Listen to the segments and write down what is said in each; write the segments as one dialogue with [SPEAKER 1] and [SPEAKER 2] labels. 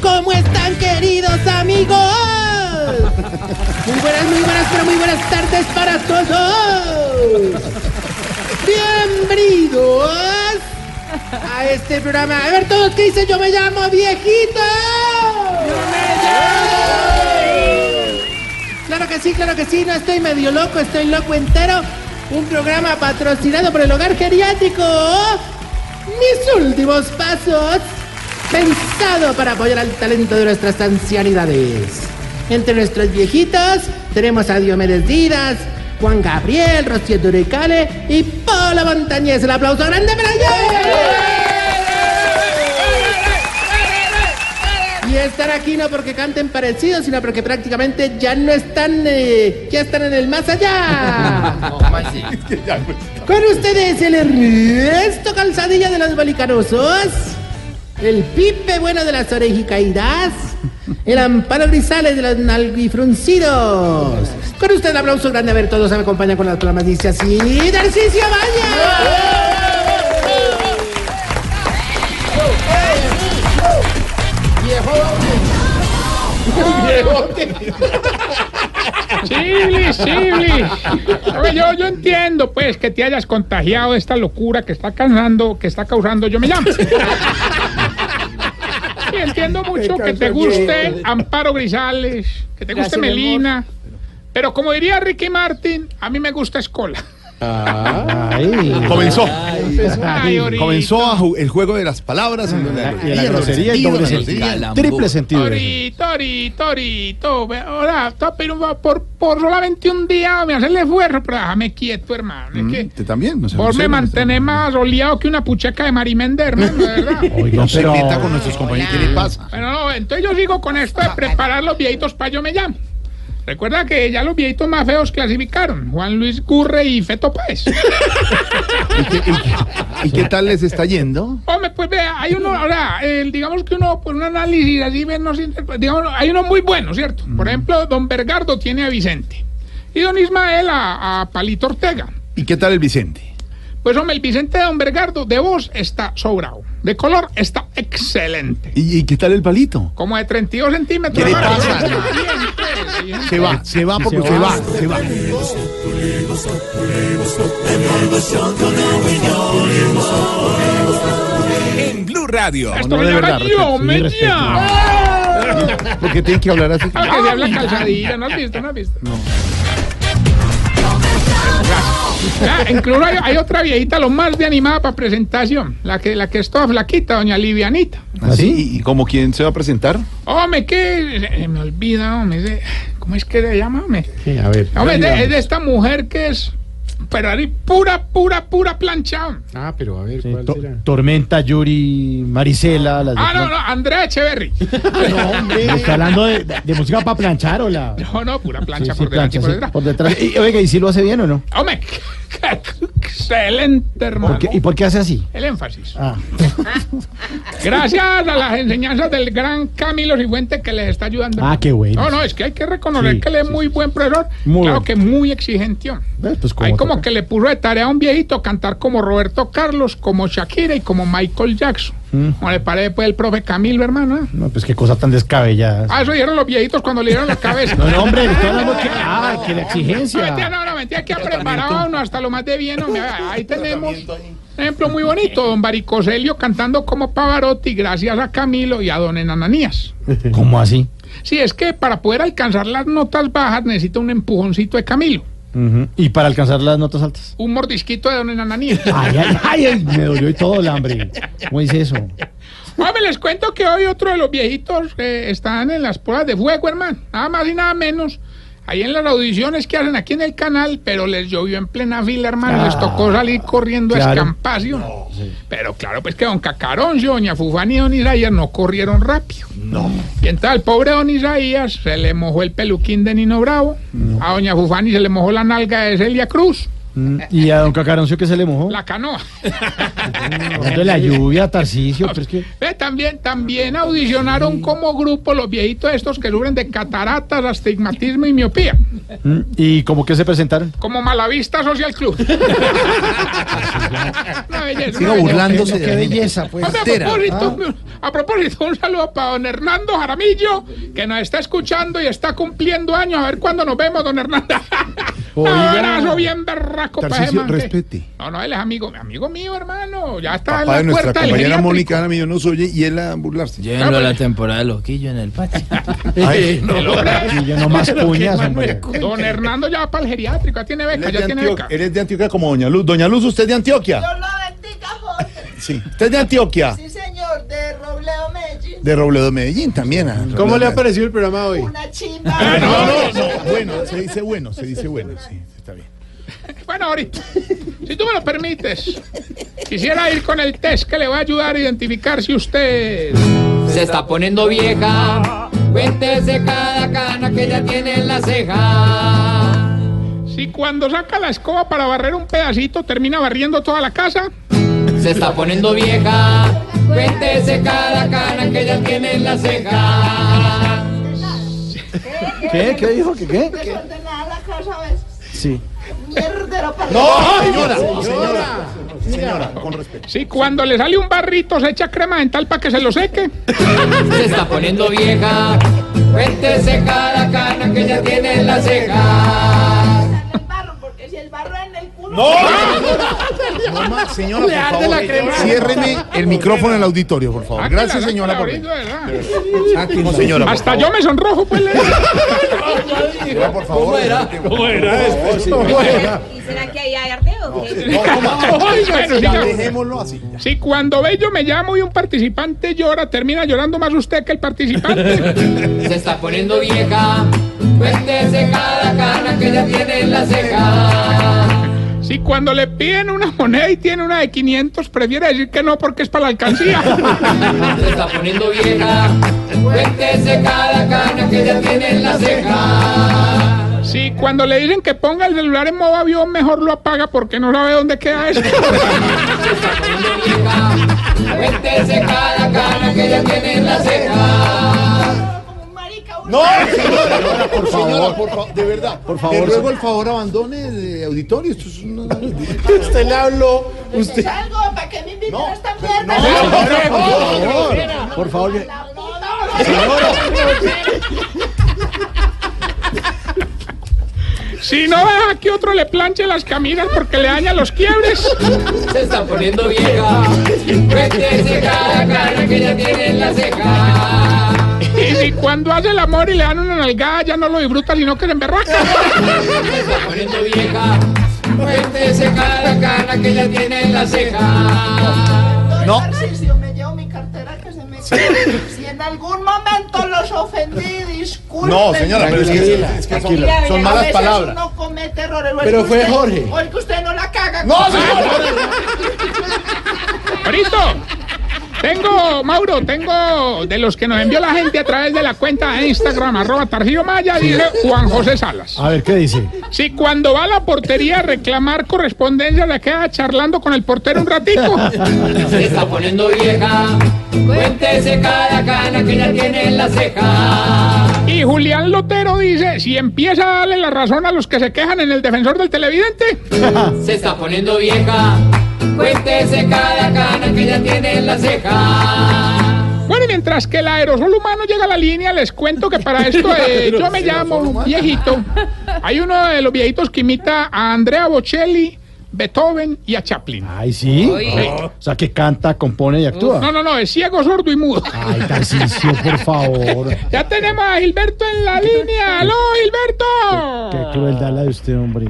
[SPEAKER 1] ¿cómo están queridos amigos? Muy buenas, muy buenas, pero muy buenas tardes para todos. Bienvenidos a este programa. A ver todos qué dicen, yo me llamo viejito. Claro que sí, claro que sí, no estoy medio loco, estoy loco entero. Un programa patrocinado por el hogar geriátrico. Mis últimos pasos. Pensado para apoyar al talento de nuestras ancianidades. Entre nuestros viejitos tenemos a Diomedes Díaz, Juan Gabriel, Rocío Durecale y Paula Montañez. El aplauso grande para ellos. Y están aquí no porque canten parecidos, sino porque prácticamente ya no están, eh, ya están en el más allá. Con ustedes el Ernesto Calzadilla de los Bolicanosos, el Pipe Bueno de las Orejicaídas, el Amparo Grisales de los Nalguifruncidos. Con usted aplauso grande, a ver, todos me acompañan con las palmas, dice así, Darcicio Valle.
[SPEAKER 2] Chiblis, Chiblis. Yo, yo entiendo, pues, que te hayas contagiado de esta locura que está causando, que está causando Yo Me Llamo. Entiendo mucho que te guste Amparo Grisales, que te guste
[SPEAKER 1] Gracias.
[SPEAKER 2] Melina. Pero como diría Ricky Martin, a mí me gusta Escola.
[SPEAKER 3] Comenzó.
[SPEAKER 2] Ay.
[SPEAKER 3] Comenzó a ju- el juego de las palabras. en donde
[SPEAKER 4] Y la grosería y doble sentido. Triple sentido.
[SPEAKER 2] Torito, torito, torito. Ahora, favor, por, por solamente un día me hace el esfuerzo, pero déjame quieto, hermano. Que
[SPEAKER 3] ¿Te también? No sé,
[SPEAKER 2] por
[SPEAKER 3] no
[SPEAKER 2] me
[SPEAKER 3] no
[SPEAKER 2] mantener más oleado que una pucheca de Marimender, hermano, de verdad.
[SPEAKER 3] No se
[SPEAKER 4] pero-
[SPEAKER 3] meta con nuestros compañeros. ¿Qué le pasa?
[SPEAKER 2] Bueno, no, entonces yo sigo con esto de preparar los viejitos para yo me llamo. Recuerda que ya los viejitos más feos clasificaron. Juan Luis Gurre y Feto Páez.
[SPEAKER 3] ¿Y qué, y qué- y qué tal les está yendo?
[SPEAKER 2] Hombre, pues vea, hay uno, ahora, digamos que uno, por un análisis así, ve, no sé, digamos, hay uno muy bueno, ¿cierto? Por ejemplo, don Bergardo tiene a Vicente. Y don Ismael a, a Palito Ortega.
[SPEAKER 3] ¿Y qué tal el Vicente?
[SPEAKER 2] Pues hombre, el Vicente de don Bergardo de voz está sobrado. De color está excelente.
[SPEAKER 3] ¿Y, y qué tal el palito?
[SPEAKER 2] Como de 32 centímetros.
[SPEAKER 3] ¿Qué le pasa? Se va, se va porque
[SPEAKER 4] se va.
[SPEAKER 3] se va.
[SPEAKER 5] En Blue Radio.
[SPEAKER 2] Esto
[SPEAKER 3] no, de verdad,
[SPEAKER 2] yo, me llama.
[SPEAKER 3] Porque tienen que hablar así.
[SPEAKER 2] Ah, que se habla calzadilla, ¿no has visto? ¿No has visto? No. incluso hay, hay otra viejita, lo más de animada para presentación. La que, la que es toda flaquita, doña Livianita.
[SPEAKER 3] ¿Así? ¿Y, y como quién se va a presentar?
[SPEAKER 2] Hombre, que se me olvida, hombre. de- ¿Cómo es que se llama, hombre?
[SPEAKER 4] Sí, a ver.
[SPEAKER 2] Hombre, es de, es de esta mujer que es. Pero ahí pura, pura, pura planchada.
[SPEAKER 6] Ah, pero a ver,
[SPEAKER 4] Sí,
[SPEAKER 6] ¿cuál
[SPEAKER 4] to-
[SPEAKER 6] será?
[SPEAKER 4] Tormenta, Yuri, Marisela. Las
[SPEAKER 2] Ah, no, no, Andrea Echeverry.
[SPEAKER 4] ¿Está hablando de, de música para planchar o la.?
[SPEAKER 2] No, no, pura plancha
[SPEAKER 4] sí,
[SPEAKER 2] por delante
[SPEAKER 4] plancha,
[SPEAKER 2] detrás.
[SPEAKER 4] por detrás. Y, oiga, ¿y si lo hace bien o no?
[SPEAKER 2] Hombre, excelente, hermano.
[SPEAKER 4] ¿Por qué- ¿Y por qué hace así?
[SPEAKER 2] El énfasis.
[SPEAKER 4] Ah,
[SPEAKER 2] Gracias a las enseñanzas del gran Camilo Cifuente que les está ayudando.
[SPEAKER 4] ah qué bueno.
[SPEAKER 2] No, no, es que hay que reconocer
[SPEAKER 4] Sí,
[SPEAKER 2] que él es
[SPEAKER 4] sí,
[SPEAKER 2] muy buen profesor.
[SPEAKER 4] Muy
[SPEAKER 2] claro
[SPEAKER 4] bueno.
[SPEAKER 2] que muy exigente.
[SPEAKER 4] Eh, pues,
[SPEAKER 2] Hay como
[SPEAKER 4] toca.
[SPEAKER 2] que le puso de tarea a un viejito cantar como Roberto Carlos, como Shakira y como Michael Jackson.
[SPEAKER 4] Mm.
[SPEAKER 2] ¿Cómo le parece pues el profe Camilo, hermano? eh?
[SPEAKER 4] No, pues qué cosa tan descabellada.
[SPEAKER 2] Ah, eso dijeron los viejitos cuando le dieron la cabeza.
[SPEAKER 4] No, no, hombre, estoy hablando que. Ah, que la
[SPEAKER 2] No, mentira,
[SPEAKER 4] exigencia.
[SPEAKER 2] no, no, mentira, que ha preparado uno hasta lo más de bien. hombre. Ahí tenemos un ejemplo muy bonito, don Baricoselio cantando como Pavarotti gracias a Camilo y a don Enananías.
[SPEAKER 4] ¿Cómo así?
[SPEAKER 2] Sí, es que para poder alcanzar las notas bajas necesita un empujoncito de Camilo,
[SPEAKER 4] Y para alcanzar las notas altas.
[SPEAKER 2] un mordisquito de don Enananías.
[SPEAKER 4] Ay, ay, ay, ay, me dolió y todo el hambre. ¿Cómo dice eso?
[SPEAKER 2] Hombre, les cuento que hoy otro de los viejitos eh, están en las pruebas de fuego, hermano. Nada más y nada menos. Ahí en las audiciones que hacen aquí en el canal, pero les llovió en plena fila, hermano. les tocó salir corriendo a
[SPEAKER 4] claro.
[SPEAKER 2] escampacio. Pero claro, pues que don Cacarón, doña Fufani y don Isaías no corrieron rápido. No. Y entonces al pobre don Isaías se le mojó el peluquín de Nino Bravo. A doña Fufani se le mojó la nalga de Celia Cruz.
[SPEAKER 4] Mm, ¿Y a don Cacaroncio qué se le mojó?
[SPEAKER 2] La canoa.
[SPEAKER 4] De la lluvia, Tarcicio, pero es que...
[SPEAKER 2] Ve, también, también audicionaron como grupo los viejitos estos que sufren de cataratas, astigmatismo y miopía.
[SPEAKER 4] Mm, ¿Y cómo que se presentaron?
[SPEAKER 2] Como Malavista Social Club. Una belleza, una belleza.
[SPEAKER 3] burlándose de
[SPEAKER 4] Qué belleza, pues.
[SPEAKER 2] Hombre, a propósito, a propósito, un saludo para don Hernando Jaramillo, que nos está escuchando y está cumpliendo años. A ver cuándo nos vemos, don Hernando. Abrazo bien berraco que-
[SPEAKER 3] respete.
[SPEAKER 2] No, no, él es amigo, amigo mío, hermano. Ya está en
[SPEAKER 3] Papá
[SPEAKER 2] la
[SPEAKER 3] de nuestra
[SPEAKER 2] puerta
[SPEAKER 3] compañera. Mónica Jaramillo nos oye y él a burlarse.
[SPEAKER 6] Llévenlo a la temporada de Loquillo en el patio.
[SPEAKER 3] Ay,
[SPEAKER 2] El hombre-
[SPEAKER 4] no más cuñas, hombre.
[SPEAKER 2] Don Hernando ya va para el geriátrico, ya tiene beca, ya tiene beca.
[SPEAKER 3] Eres de Antioquia como Doña Luz. Doña Luz, ¿usted es de Antioquia?
[SPEAKER 7] Dios lo bendiga, Jorge.
[SPEAKER 3] Sí. ¿Usted es de Antioquia?
[SPEAKER 7] Sí, señor, de Robledo Medellín.
[SPEAKER 3] De Robledo Medellín también. ah,
[SPEAKER 1] ¿Cómo le ha parecido el programa hoy?
[SPEAKER 7] Una chimba.
[SPEAKER 3] No, no, no. Bueno, se dice bueno, se dice bueno. Sí, está bien.
[SPEAKER 2] Bueno, ahorita, si tú me lo permites, quisiera ir con el test que le va a ayudar a identificar si usted...
[SPEAKER 6] Se está poniendo vieja. Cuéntese cada cana que ya tiene en la ceja.
[SPEAKER 2] Si cuando saca la escoba para barrer un pedacito termina barriendo toda la casa.
[SPEAKER 6] Se está poniendo vieja. Cuéntese cada cana que ya tiene en la ceja.
[SPEAKER 4] ¿Qué? ¿Qué dijo? ¿Qué qué?
[SPEAKER 7] Desordenada la casa a veces.
[SPEAKER 4] Sí.
[SPEAKER 7] Mierdero para
[SPEAKER 3] No, señora, señora, señora, con respeto.
[SPEAKER 2] Si cuando le sale un barrito se echa crema dental para que se lo seque.
[SPEAKER 6] Se está poniendo vieja. Cuéntese cada cana que ya tiene en la ceja.
[SPEAKER 7] el barro, porque si el barro en el culo.
[SPEAKER 3] No, no más, señora, por favor. Ciérreme el micrófono en el auditorio, por favor.
[SPEAKER 2] Sáquela,
[SPEAKER 3] Gracias, señora. Por,
[SPEAKER 2] ¿verdad?
[SPEAKER 3] no, señora, por
[SPEAKER 2] Hasta
[SPEAKER 3] favor.
[SPEAKER 2] yo me sonrojo, pues.
[SPEAKER 3] Señora, por favor.
[SPEAKER 8] ¿Y será que ahí hay arte o qué?
[SPEAKER 3] No, no dejémoslo así. ya.
[SPEAKER 2] Si cuando Bello me llamo y un participante llora, termina llorando más usted que el participante.
[SPEAKER 6] Se está poniendo vieja. Cuéntese cada cana que ya tiene en la ceja.
[SPEAKER 2] Si cuando le piden una moneda y tiene una de 500, prefiere decir que no porque es para la alcancía.
[SPEAKER 6] Se está poniendo vieja. Cuéntese cada cana que ya tiene en la ceja.
[SPEAKER 2] Si cuando le dicen que ponga el celular en modo avión, mejor lo apaga porque no sabe dónde queda eso.
[SPEAKER 6] Se está poniendo vieja. Cuéntese cada cana que ya tiene en la ceja.
[SPEAKER 3] No, señora, por favor, por favor, de verdad. Por
[SPEAKER 4] favor,
[SPEAKER 3] Le ruego el favor, abandone el auditorio. Esto es una.
[SPEAKER 1] Usted le habló.
[SPEAKER 7] Usted salgo para que me inviten a esta mierda.
[SPEAKER 3] No,
[SPEAKER 4] Por favor, que-
[SPEAKER 7] La puta.
[SPEAKER 2] Si no deja que otro le planche las camisas porque le daña los quiebres.
[SPEAKER 6] Se está poniendo vieja. Cuéntese cada cana que ya tiene en la ceja.
[SPEAKER 2] Y cuando hace el amor y le dan una nalgada, ya no lo disfruta, sino que se emberraca.
[SPEAKER 6] Se está poniendo vieja. Cuéntese cada cana que ya tiene en la ceja.
[SPEAKER 3] No.
[SPEAKER 7] Tarcisio, me llevo mi cartera que se me quedó. Si en algún momento los ofendí, disculpen.
[SPEAKER 3] No, señora, pero es que, es que son,
[SPEAKER 7] Mira,
[SPEAKER 3] son
[SPEAKER 7] a
[SPEAKER 3] malas
[SPEAKER 7] veces
[SPEAKER 3] palabras.
[SPEAKER 7] Uno comete errores. o es
[SPEAKER 1] Pero fue
[SPEAKER 7] usted-
[SPEAKER 1] Jorge.
[SPEAKER 7] O es que usted no la caga.
[SPEAKER 3] No, señora.
[SPEAKER 2] Tengo, Mauro, tengo de los que nos envió la gente a través de la cuenta de Instagram, arroba Targio Maya, dice Juan José Salas.
[SPEAKER 4] a ver, ¿qué dice?
[SPEAKER 2] Si cuando va a la portería a reclamar correspondencia le queda charlando con el portero un ratico.
[SPEAKER 6] Se está poniendo vieja. Cuéntese cada cana que ya tiene en la ceja.
[SPEAKER 2] Y Julián Lotero dice, si empieza a darle la razón a los que se quejan en el defensor del televidente.
[SPEAKER 6] Se está poniendo vieja. Cuéntese cada cana que ya tiene en la ceja.
[SPEAKER 2] Bueno, y mientras que el aerosol humano llega a la línea, les cuento que para esto eh, yo me llamo viejito. Hay uno de los viejitos que imita a Andrea Bocelli, Beethoven y a Chaplin.
[SPEAKER 4] Ay, sí. O sea, que canta, compone y actúa.
[SPEAKER 2] No, no, no, es ciego, sordo y mudo.
[SPEAKER 4] Ay, Tarcicio, por favor.
[SPEAKER 2] Ya tenemos a Gilberto en la línea. ¡Aló, Gilberto!
[SPEAKER 4] Qué crueldad la de usted, hombre.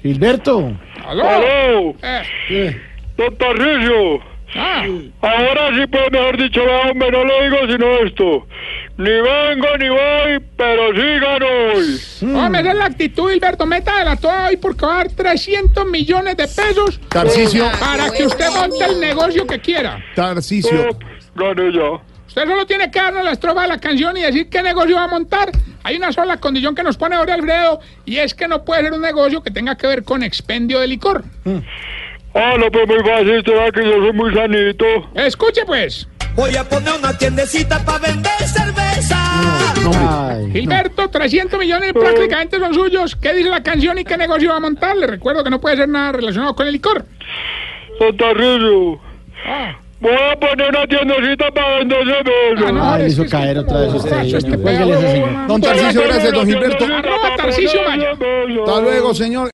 [SPEAKER 4] Gilberto.
[SPEAKER 2] ¡Aló!
[SPEAKER 9] ¡Aló!
[SPEAKER 2] Eh,
[SPEAKER 9] ¡Don Tarcisio!
[SPEAKER 2] ah,
[SPEAKER 9] Ahora sí, pues mejor dicho, hombre, no le digo sino esto. Ni vengo ni voy, pero sí gano hoy.
[SPEAKER 2] hombre, esa es la actitud, Gilberto. Meta de la toda hoy porque va a dar 300 millones de pesos
[SPEAKER 3] Tarcicio,
[SPEAKER 2] para que usted monte el negocio que quiera.
[SPEAKER 3] Tarcicio.
[SPEAKER 9] Oh, gané ya.
[SPEAKER 2] Usted solo tiene que darnos la estrofa de la canción y decir qué negocio va a montar. Hay una sola condición que nos pone ahora Alfredo y es que no puede ser un negocio que tenga que ver con expendio de licor.
[SPEAKER 9] Ah, no, pues muy fácil, usted sabe que yo soy muy sanito.
[SPEAKER 2] Escuche pues,
[SPEAKER 6] Voy a poner una tiendecita para vender cerveza.
[SPEAKER 4] Ay,
[SPEAKER 2] Gilberto, 300 millones prácticamente son suyos. ¿Qué dice la canción y qué negocio va a montar? Le recuerdo que no puede ser nada relacionado con el licor.
[SPEAKER 9] Don Tarrillo,
[SPEAKER 2] Ah,
[SPEAKER 9] voy a poner una tiendecita para vender cerveza.
[SPEAKER 2] ah,
[SPEAKER 4] le hizo caer otra vez usted.
[SPEAKER 2] este
[SPEAKER 4] Cuélguele a ese señor.
[SPEAKER 3] Don Tarcisio, gracias, don Gilberto.
[SPEAKER 2] Arroba Tarcisio Maya.
[SPEAKER 3] Hasta luego, señor.